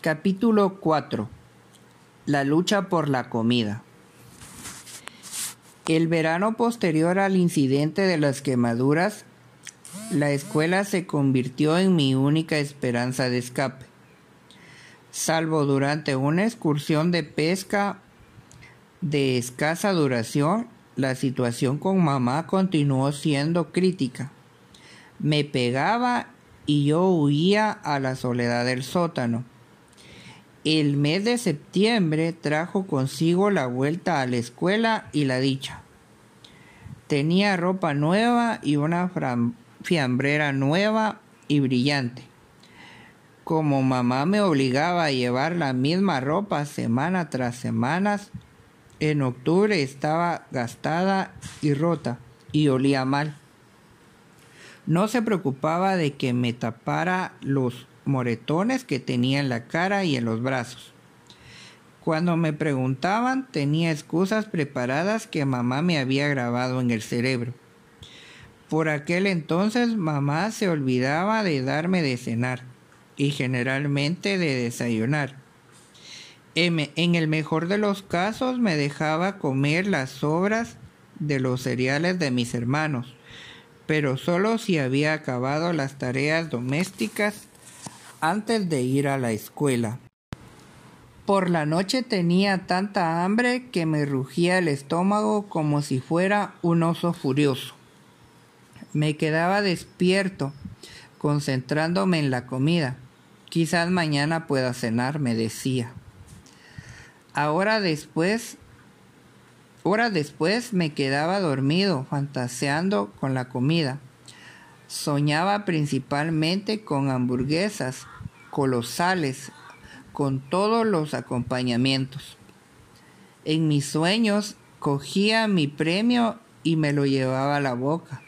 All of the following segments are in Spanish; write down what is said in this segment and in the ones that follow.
Capítulo 4 La lucha por la comida. El verano posterior al incidente de las quemaduras, la escuela se convirtió en mi única esperanza de escape. Salvo durante una excursión de pesca de escasa duración, la situación con mamá continuó siendo crítica. Me pegaba y yo huía a la soledad del sótano. El mes de septiembre trajo consigo la vuelta a la escuela y la dicha. Tenía ropa nueva y una fiambrera nueva y brillante. Como mamá me obligaba a llevar la misma ropa semana tras semana, en octubre estaba gastada y rota y olía mal. No se preocupaba de que me tapara los moretones que tenía en la cara y en los brazos. Cuando me preguntaban tenía excusas preparadas que mamá me había grabado en el cerebro. Por aquel entonces mamá se olvidaba de darme de cenar y generalmente de desayunar. En el mejor de los casos me dejaba comer las sobras de los cereales de mis hermanos pero solo si había acabado las tareas domésticas antes de ir a la escuela. Por la noche tenía tanta hambre que me rugía el estómago como si fuera un oso furioso. Me quedaba despierto, concentrándome en la comida. Quizás mañana pueda cenar, me decía. Ahora después Horas después me quedaba dormido, fantaseando con la comida. Soñaba principalmente con hamburguesas colosales, con todos los acompañamientos. En mis sueños cogía mi premio y me lo llevaba a la boca.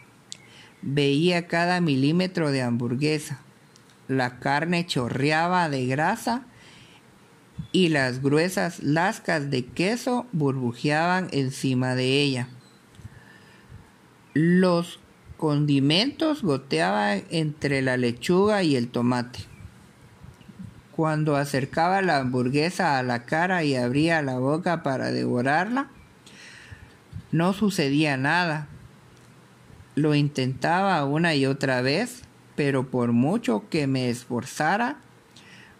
Veía cada milímetro de hamburguesa. La carne chorreaba de grasa y las gruesas lascas de queso burbujeaban encima de ella. Los condimentos goteaban entre la lechuga y el tomate. Cuando acercaba la hamburguesa a la cara y abría la boca para devorarla, no sucedía nada. Lo intentaba una y otra vez, pero por mucho que me esforzara,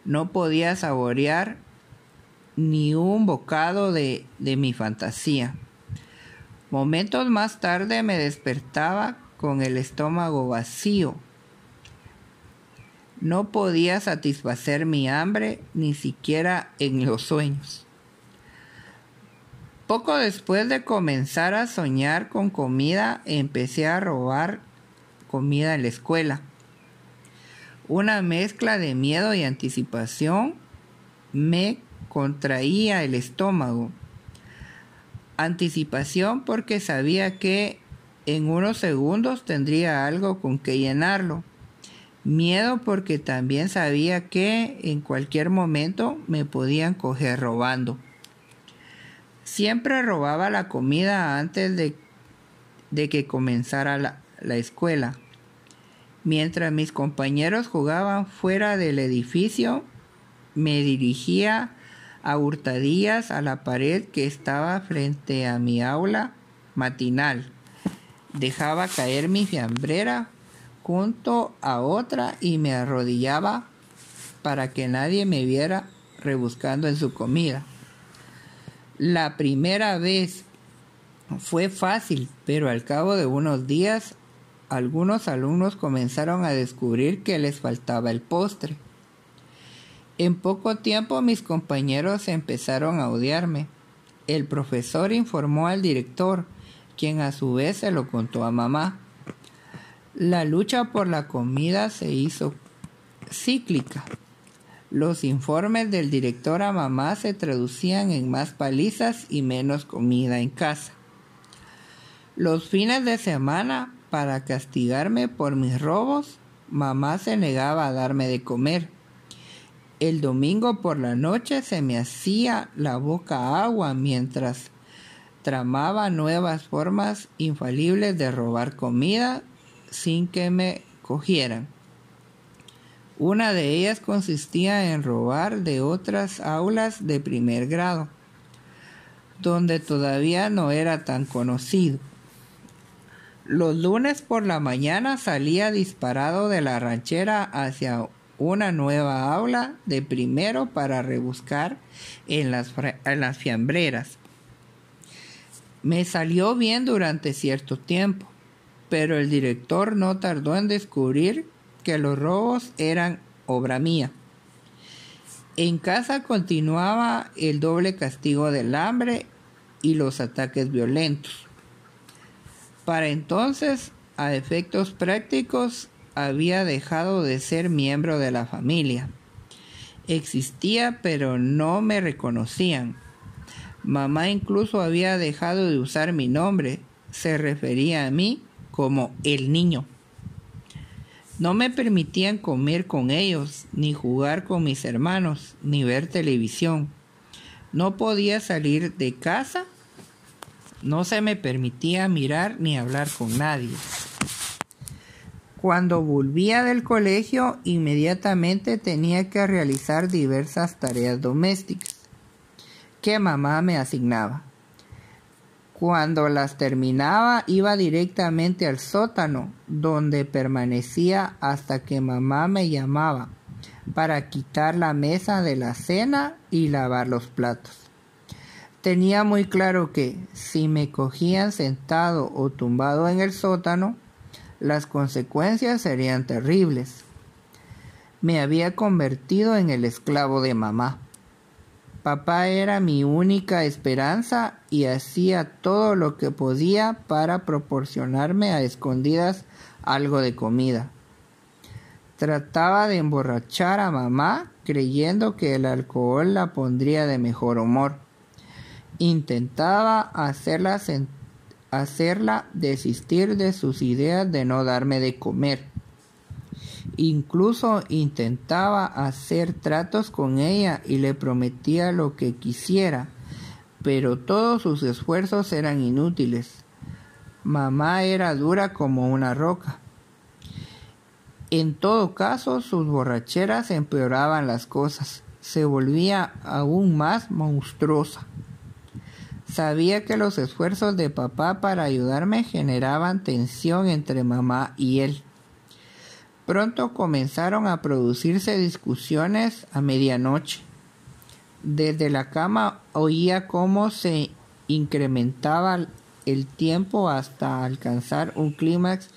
no podía saborear ni un bocado de, de mi fantasía. Momentos más tarde me despertaba con el estómago vacío. No podía satisfacer mi hambre ni siquiera en los sueños. Poco después de comenzar a soñar con comida, empecé a robar comida en la escuela. Una mezcla de miedo y anticipación me contraía el estómago. Anticipación porque sabía que en unos segundos tendría algo con que llenarlo. Miedo porque también sabía que en cualquier momento me podían coger robando. Siempre robaba la comida antes de, de que comenzara la, la escuela. Mientras mis compañeros jugaban fuera del edificio, me dirigía a hurtadillas a la pared que estaba frente a mi aula matinal. Dejaba caer mi fiambrera junto a otra y me arrodillaba para que nadie me viera rebuscando en su comida. La primera vez fue fácil, pero al cabo de unos días algunos alumnos comenzaron a descubrir que les faltaba el postre. En poco tiempo mis compañeros empezaron a odiarme. El profesor informó al director, quien a su vez se lo contó a mamá. La lucha por la comida se hizo cíclica. Los informes del director a mamá se traducían en más palizas y menos comida en casa. Los fines de semana, para castigarme por mis robos, mamá se negaba a darme de comer el domingo por la noche se me hacía la boca agua mientras tramaba nuevas formas infalibles de robar comida sin que me cogieran. Una de ellas consistía en robar de otras aulas de primer grado, donde todavía no era tan conocido. Los lunes por la mañana salía disparado de la ranchera hacia una nueva aula de primero para rebuscar en las, en las fiambreras. Me salió bien durante cierto tiempo, pero el director no tardó en descubrir que los robos eran obra mía. En casa continuaba el doble castigo del hambre y los ataques violentos. Para entonces, a efectos prácticos, había dejado de ser miembro de la familia. Existía, pero no me reconocían. Mamá incluso había dejado de usar mi nombre. Se refería a mí como el niño. No me permitían comer con ellos, ni jugar con mis hermanos, ni ver televisión. No podía salir de casa. No se me permitía mirar ni hablar con nadie. Cuando volvía del colegio, inmediatamente tenía que realizar diversas tareas domésticas que mamá me asignaba. Cuando las terminaba iba directamente al sótano, donde permanecía hasta que mamá me llamaba para quitar la mesa de la cena y lavar los platos. Tenía muy claro que si me cogían sentado o tumbado en el sótano, las consecuencias serían terribles. Me había convertido en el esclavo de mamá. Papá era mi única esperanza y hacía todo lo que podía para proporcionarme a escondidas algo de comida. Trataba de emborrachar a mamá creyendo que el alcohol la pondría de mejor humor. Intentaba hacerla, hacerla desistir de sus ideas de no darme de comer Incluso intentaba hacer tratos con ella y le prometía lo que quisiera, pero todos sus esfuerzos eran inútiles. Mamá era dura como una roca. En todo caso, sus borracheras empeoraban las cosas. Se volvía aún más monstruosa. Sabía que los esfuerzos de papá para ayudarme generaban tensión entre mamá y él. Pronto comenzaron a producirse discusiones a medianoche. Desde la cama oía cómo se incrementaba el tiempo hasta alcanzar un clímax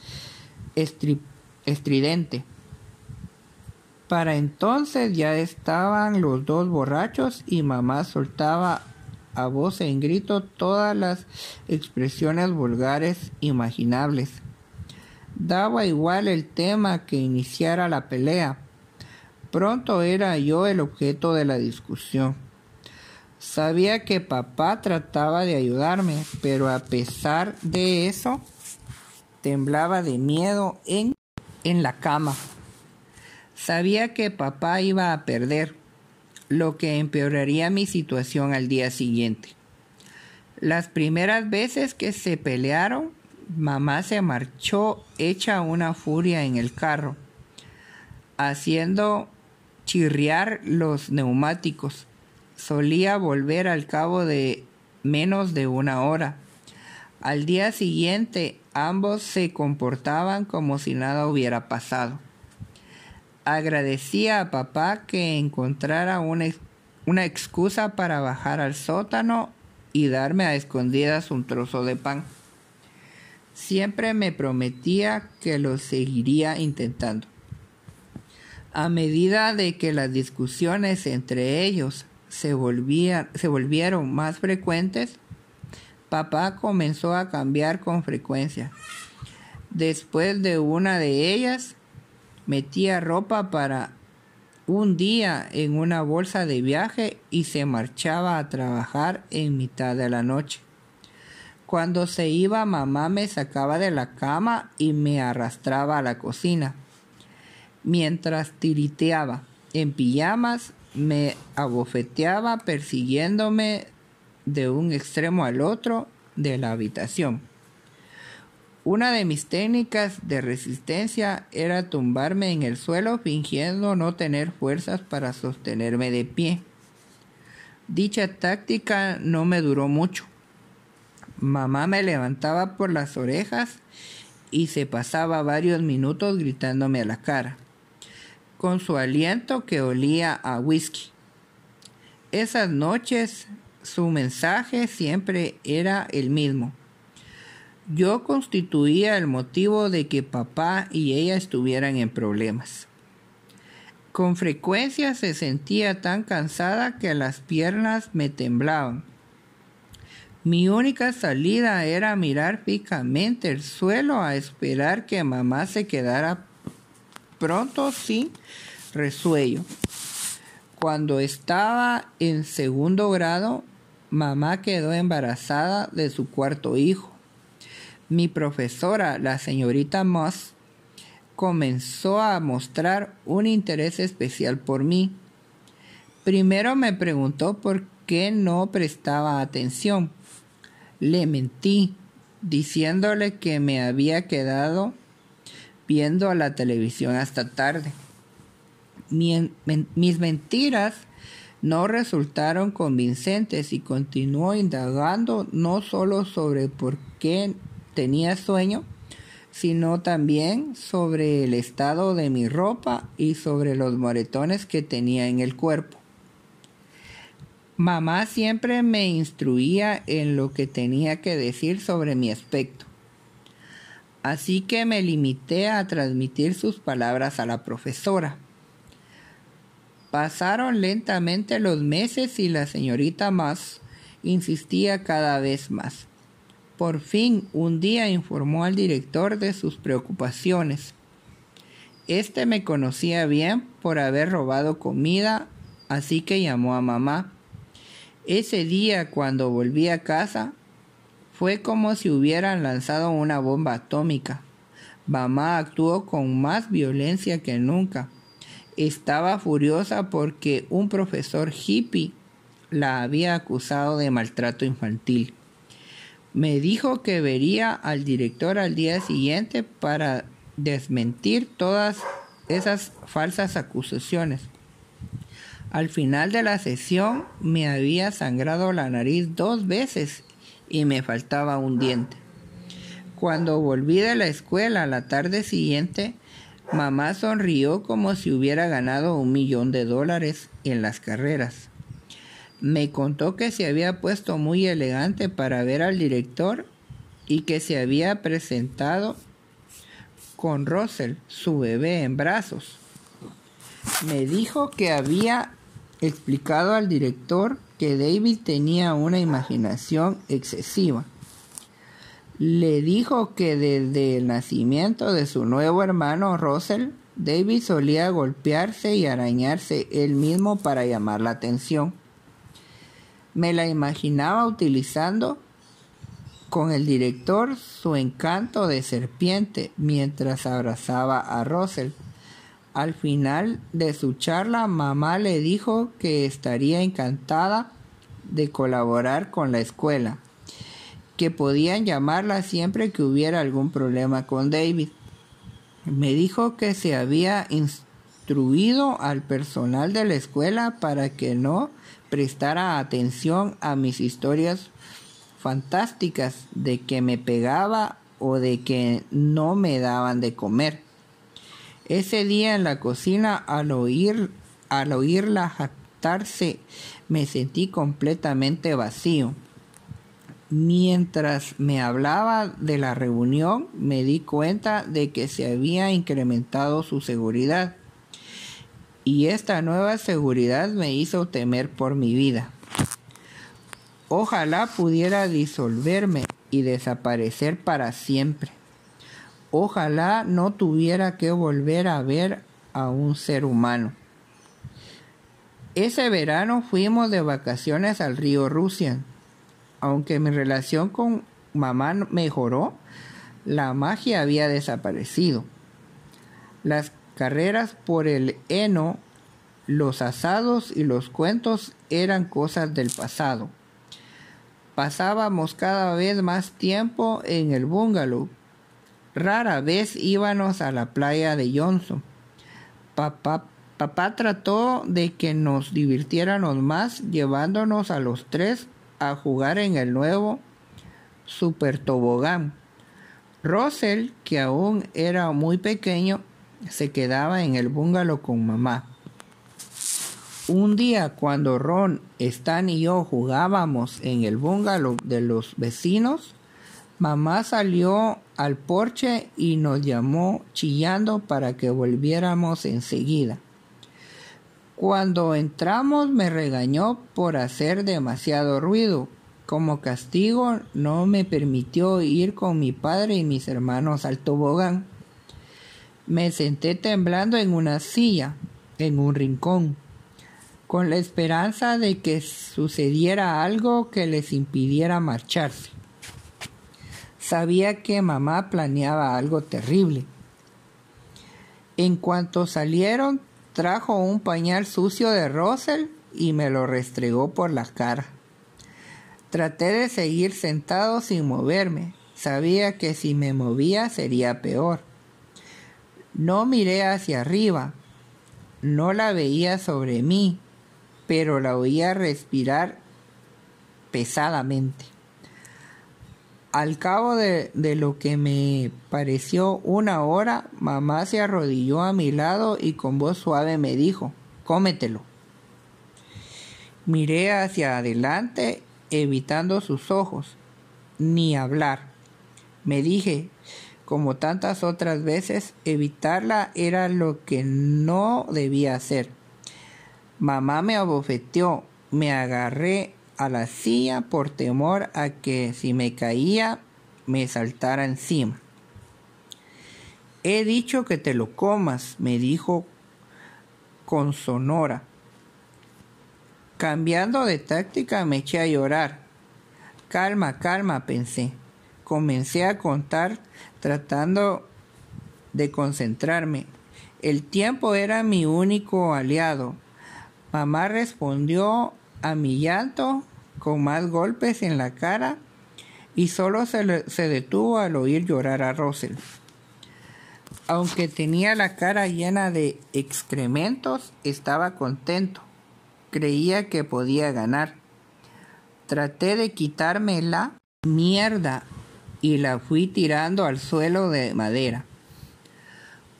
estridente. Para entonces ya estaban los dos borrachos y mamá soltaba a voz en grito todas las expresiones vulgares imaginables. Daba igual el tema que iniciara la pelea. Pronto era yo el objeto de la discusión. Sabía que papá trataba de ayudarme, pero a pesar de eso, temblaba de miedo en, en la cama. Sabía que papá iba a perder, lo que empeoraría mi situación al día siguiente. Las primeras veces que se pelearon, mamá se marchó hecha una furia en el carro, haciendo chirriar los neumáticos. Solía volver al cabo de menos de una hora. Al día siguiente ambos se comportaban como si nada hubiera pasado. Agradecía a papá que encontrara una, una excusa para bajar al sótano y darme a escondidas un trozo de pan. Siempre me prometía que lo seguiría intentando. A medida de que las discusiones entre ellos se, se volvieron más frecuentes, papá comenzó a cambiar con frecuencia. Después de una de ellas, metía ropa para un día en una bolsa de viaje y se marchaba a trabajar en mitad de la noche. Cuando se iba mamá me sacaba de la cama y me arrastraba a la cocina. Mientras tiriteaba en pijamas, me abofeteaba persiguiéndome de un extremo al otro de la habitación. Una de mis técnicas de resistencia era tumbarme en el suelo fingiendo no tener fuerzas para sostenerme de pie. Dicha táctica no me duró mucho. Mamá me levantaba por las orejas y se pasaba varios minutos gritándome a la cara, con su aliento que olía a whisky. Esas noches su mensaje siempre era el mismo. Yo constituía el motivo de que papá y ella estuvieran en problemas. Con frecuencia se sentía tan cansada que las piernas me temblaban mi única salida era mirar fijamente el suelo a esperar que mamá se quedara pronto sin resuello. Cuando estaba en segundo grado, mamá quedó embarazada de su cuarto hijo. Mi profesora, la señorita Moss, comenzó a mostrar un interés especial por mí. Primero me preguntó por qué no prestaba atención le mentí diciéndole que me había quedado viendo la televisión hasta tarde. mis mentiras no resultaron convincentes y continuó indagando no solo sobre por qué tenía sueño, sino también sobre el estado de mi ropa y sobre los moretones que tenía en el cuerpo. Mamá siempre me instruía en lo que tenía que decir sobre mi aspecto. Así que me limité a transmitir sus palabras a la profesora. Pasaron lentamente los meses y la señorita Más insistía cada vez más. Por fin un día informó al director de sus preocupaciones. Este me conocía bien por haber robado comida, así que llamó a mamá. Ese día cuando volví a casa fue como si hubieran lanzado una bomba atómica. Mamá actuó con más violencia que nunca. Estaba furiosa porque un profesor hippie la había acusado de maltrato infantil. Me dijo que vería al director al día siguiente para desmentir todas esas falsas acusaciones. Al final de la sesión me había sangrado la nariz dos veces y me faltaba un diente. Cuando volví de la escuela la tarde siguiente, mamá sonrió como si hubiera ganado un millón de dólares en las carreras. Me contó que se había puesto muy elegante para ver al director y que se había presentado con Russell, su bebé, en brazos. Me dijo que había explicado al director que David tenía una imaginación excesiva. Le dijo que desde el nacimiento de su nuevo hermano Russell, David solía golpearse y arañarse él mismo para llamar la atención. Me la imaginaba utilizando con el director su encanto de serpiente mientras abrazaba a Russell al final de su charla, mamá le dijo que estaría encantada de colaborar con la escuela, que podían llamarla siempre que hubiera algún problema con David. Me dijo que se había instruido al personal de la escuela para que no prestara atención a mis historias fantásticas de que me pegaba o de que no me daban de comer. Ese día en la cocina, al oír, al oírla jactarse, me sentí completamente vacío. Mientras me hablaba de la reunión, me di cuenta de que se había incrementado su seguridad. Y esta nueva seguridad me hizo temer por mi vida. Ojalá pudiera disolverme y desaparecer para siempre. Ojalá no tuviera que volver a ver a un ser humano. Ese verano fuimos de vacaciones al río Rusia. Aunque mi relación con mamá mejoró, la magia había desaparecido. Las carreras por el heno, los asados y los cuentos eran cosas del pasado. Pasábamos cada vez más tiempo en el bungalow Rara vez íbamos a la playa de Johnson. Papá, trató de que nos divirtiéramos más llevándonos a los tres a jugar en el nuevo super tobogán. Russell, que aún era muy pequeño, se quedaba en el bungalow con mamá. Un día cuando Ron, Stan y yo jugábamos en el bungalow de los vecinos, mamá salió al porche y nos llamó chillando para que volviéramos enseguida. Cuando entramos me regañó por hacer demasiado ruido. Como castigo no me permitió ir con mi padre y mis hermanos al tobogán. Me senté temblando en una silla, en un rincón, con la esperanza de que sucediera algo que les impidiera marcharse. Sabía que mamá planeaba algo terrible. En cuanto salieron, trajo un pañal sucio de Russell y me lo restregó por la cara. Traté de seguir sentado sin moverme. Sabía que si me movía sería peor. No miré hacia arriba. No la veía sobre mí, pero la oía respirar pesadamente. Al cabo de, de, lo que me pareció una hora, mamá se arrodilló a mi lado y con voz suave me dijo, cómetelo. Miré hacia adelante, evitando sus ojos, ni hablar. Me dije, como tantas otras veces, evitarla era lo que no debía hacer. Mamá me abofeteó, me agarré a la silla por temor a que si me caía me saltara encima. He dicho que te lo comas, me dijo con sonora. Cambiando de táctica me eché a llorar. Calma, calma, pensé. Comencé a contar tratando de concentrarme. El tiempo era mi único aliado. Mamá respondió a mi llanto con más golpes en la cara y solo se, se, detuvo al oír llorar a Russell. Aunque tenía la cara llena de excrementos, estaba contento. Creía que podía ganar. Traté de quitarme la mierda y la fui tirando al suelo de madera.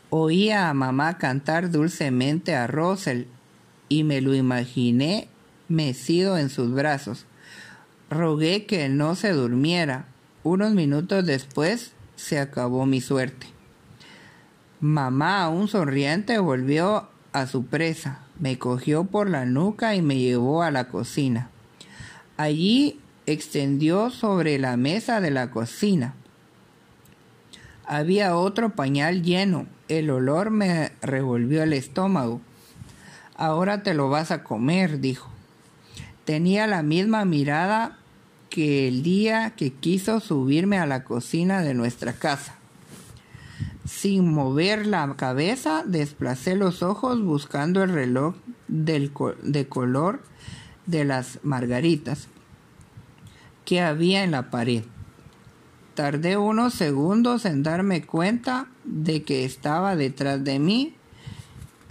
Oía a mamá cantar dulcemente a Russell y me lo imaginé mecido en sus brazos. Rogué que no se durmiera. Unos minutos después se acabó mi suerte. Mamá, aún sonriente, volvió a su presa, me cogió por la nuca y me llevó a la cocina. Allí extendió sobre la mesa de la cocina. Había otro pañal lleno. El olor me revolvió el estómago. Ahora te lo vas a comer, dijo. Tenía la misma mirada que el día que quiso subirme a la cocina de nuestra casa. Sin mover la cabeza, desplacé los ojos buscando el reloj de color de las margaritas que había en la pared. Tardé unos segundos en darme cuenta de que estaba detrás de mí.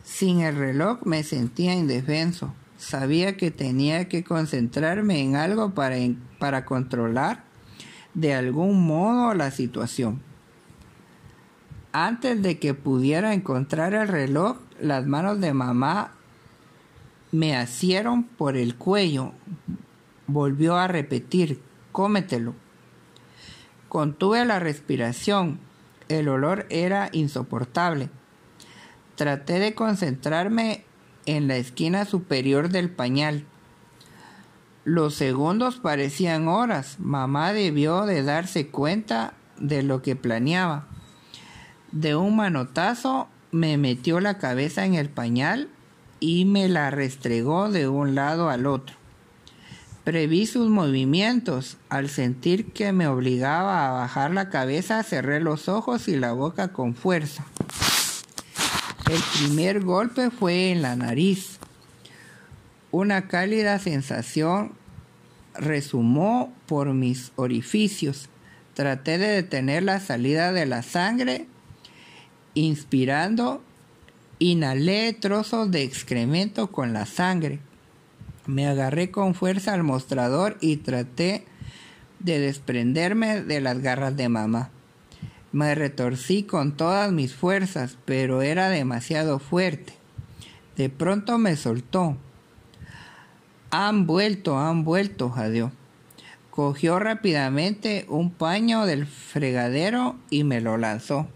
Sin el reloj me sentía indefenso. Sabía que tenía que concentrarme en algo para, para controlar de algún modo la situación. Antes de que pudiera encontrar el reloj, las manos de mamá me asieron por el cuello. Volvió a repetir, cómetelo. Contuve la respiración. El olor era insoportable. Traté de concentrarme en la esquina superior del pañal. Los segundos parecían horas. Mamá debió de darse cuenta de lo que planeaba. De un manotazo me metió la cabeza en el pañal y me la restregó de un lado al otro. Preví sus movimientos. Al sentir que me obligaba a bajar la cabeza, cerré los ojos y la boca con fuerza. El primer golpe fue en la nariz. Una cálida sensación resumó por mis orificios. Traté de detener la salida de la sangre, inspirando, inhalé trozos de excremento con la sangre. Me agarré con fuerza al mostrador y traté de desprenderme de las garras de mamá. Me retorcí con todas mis fuerzas, pero era demasiado fuerte. De pronto me soltó. Han vuelto, han vuelto, jadeó. Cogió rápidamente un paño del fregadero y me lo lanzó.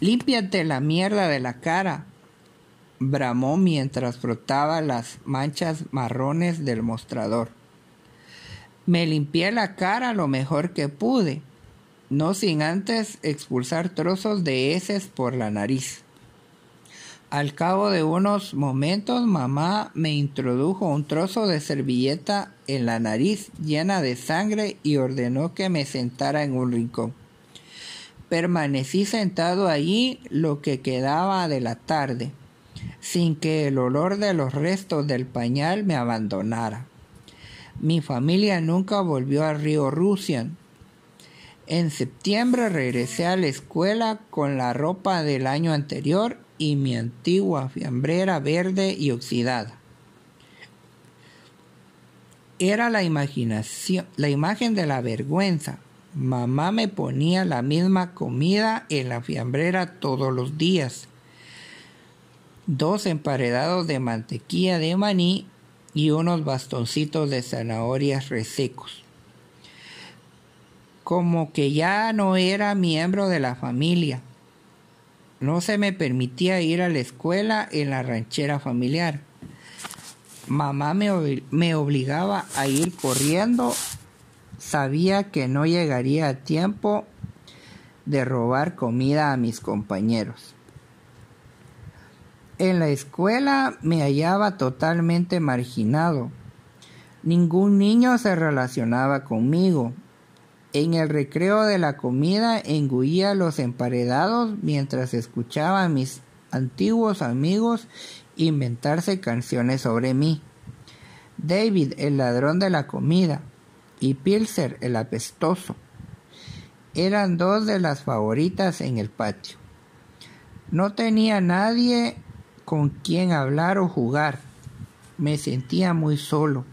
Límpiate la mierda de la cara, bramó mientras frotaba las manchas marrones del mostrador. Me limpié la cara lo mejor que pude, no sin antes expulsar trozos de heces por la nariz. Al cabo de unos momentos mamá me introdujo un trozo de servilleta en la nariz llena de sangre y ordenó que me sentara en un rincón. Permanecí sentado allí lo que quedaba de la tarde, sin que el olor de los restos del pañal me abandonara. Mi familia nunca volvió a Río Rusian. En septiembre regresé a la escuela con la ropa del año anterior y mi antigua fiambrera verde y oxidada. Era la imaginación, la imagen de la vergüenza. Mamá me ponía la misma comida en la fiambrera todos los días. Dos emparedados de mantequilla de maní y unos bastoncitos de zanahorias resecos. Como que ya no era miembro de la familia no se me permitía ir a la escuela en la ranchera familiar. Mamá me, me obligaba a ir corriendo. Sabía que no llegaría a tiempo de robar comida a mis compañeros. En la escuela me hallaba totalmente marginado. Ningún niño se relacionaba conmigo. En el recreo de la comida engullía los emparedados mientras escuchaba a mis antiguos amigos inventarse canciones sobre mí. David, el ladrón de la comida, y Pilser, el apestoso, eran dos de las favoritas en el patio. No tenía nadie con quien hablar o jugar. Me sentía muy solo.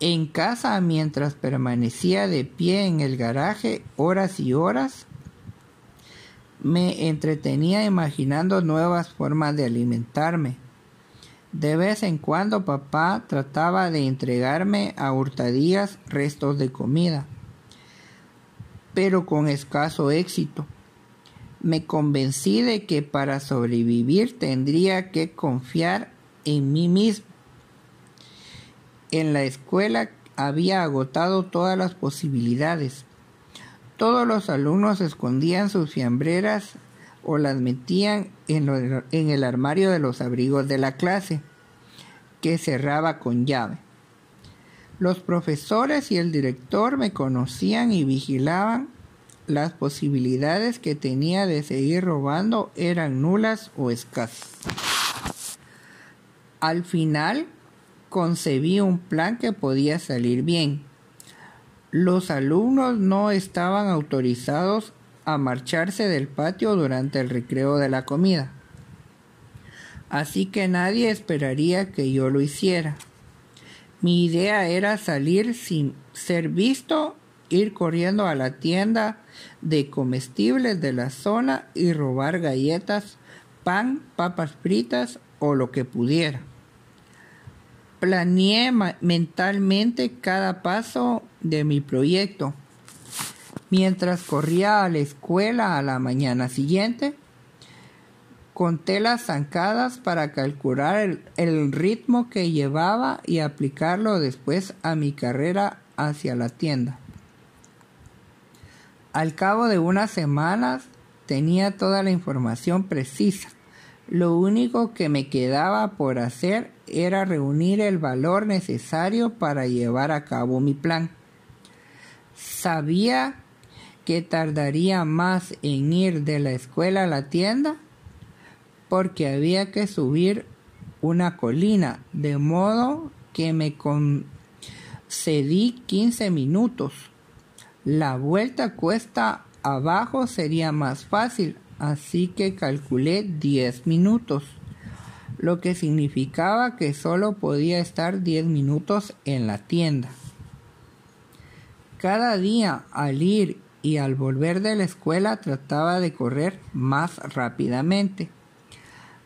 En casa, mientras permanecía de pie en el garaje horas y horas, me entretenía imaginando nuevas formas de alimentarme. De vez en cuando papá trataba de entregarme a hurtadillas restos de comida, pero con escaso éxito. Me convencí de que para sobrevivir tendría que confiar en mí mismo en la escuela había agotado todas las posibilidades. Todos los alumnos escondían sus fiambreras o las metían en, en, el armario de los abrigos de la clase, que cerraba con llave. Los profesores y el director me conocían y vigilaban. Las posibilidades que tenía de seguir robando eran nulas o escasas. Al final concebí un plan que podía salir bien. Los alumnos no estaban autorizados a marcharse del patio durante el recreo de la comida. Así que nadie esperaría que yo lo hiciera. Mi idea era salir sin ser visto, ir corriendo a la tienda de comestibles de la zona y robar galletas, pan, papas fritas o lo que pudiera. Planeé mentalmente cada paso de mi proyecto. Mientras corría a la escuela a la mañana siguiente, conté las zancadas para calcular el, el, ritmo que llevaba y aplicarlo después a mi carrera hacia la tienda. Al cabo de unas semanas tenía toda la información precisa. Lo único que me quedaba por hacer era reunir el valor necesario para llevar a cabo mi plan. Sabía que tardaría más en ir de la escuela a la tienda porque había que subir una colina, de modo que me concedí 15 minutos. La vuelta cuesta abajo sería más fácil, así que calculé 10 minutos, lo que significaba que solo podía estar 10 minutos en la tienda. Cada día al ir y al volver de la escuela trataba de correr más rápidamente,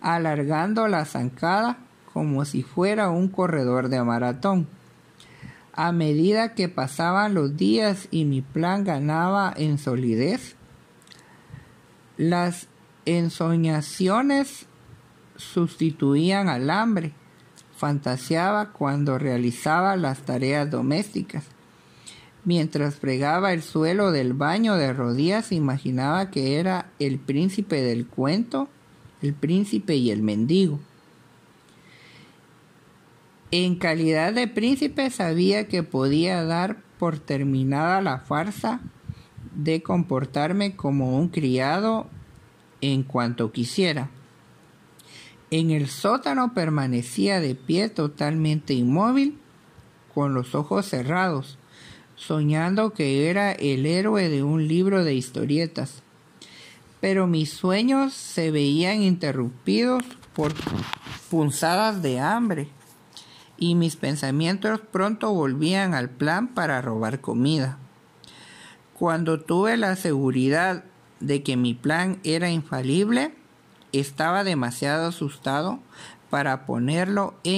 alargando la zancada como si fuera un corredor de maratón. A medida que pasaban los días y mi plan ganaba en solidez, las ensoñaciones sustituían al hambre. Fantaseaba cuando realizaba las tareas domésticas. Mientras fregaba el suelo del baño de rodillas, imaginaba que era el príncipe del cuento, el príncipe y el mendigo. En calidad de príncipe sabía que podía dar por terminada la farsa de comportarme como un criado en cuanto quisiera. En el sótano permanecía de pie totalmente inmóvil, con los ojos cerrados, soñando que era el héroe de un libro de historietas. Pero mis sueños se veían interrumpidos por punzadas de hambre y mis pensamientos pronto volvían al plan para robar comida. Cuando tuve la seguridad de que mi plan era infalible, estaba demasiado asustado para ponerlo en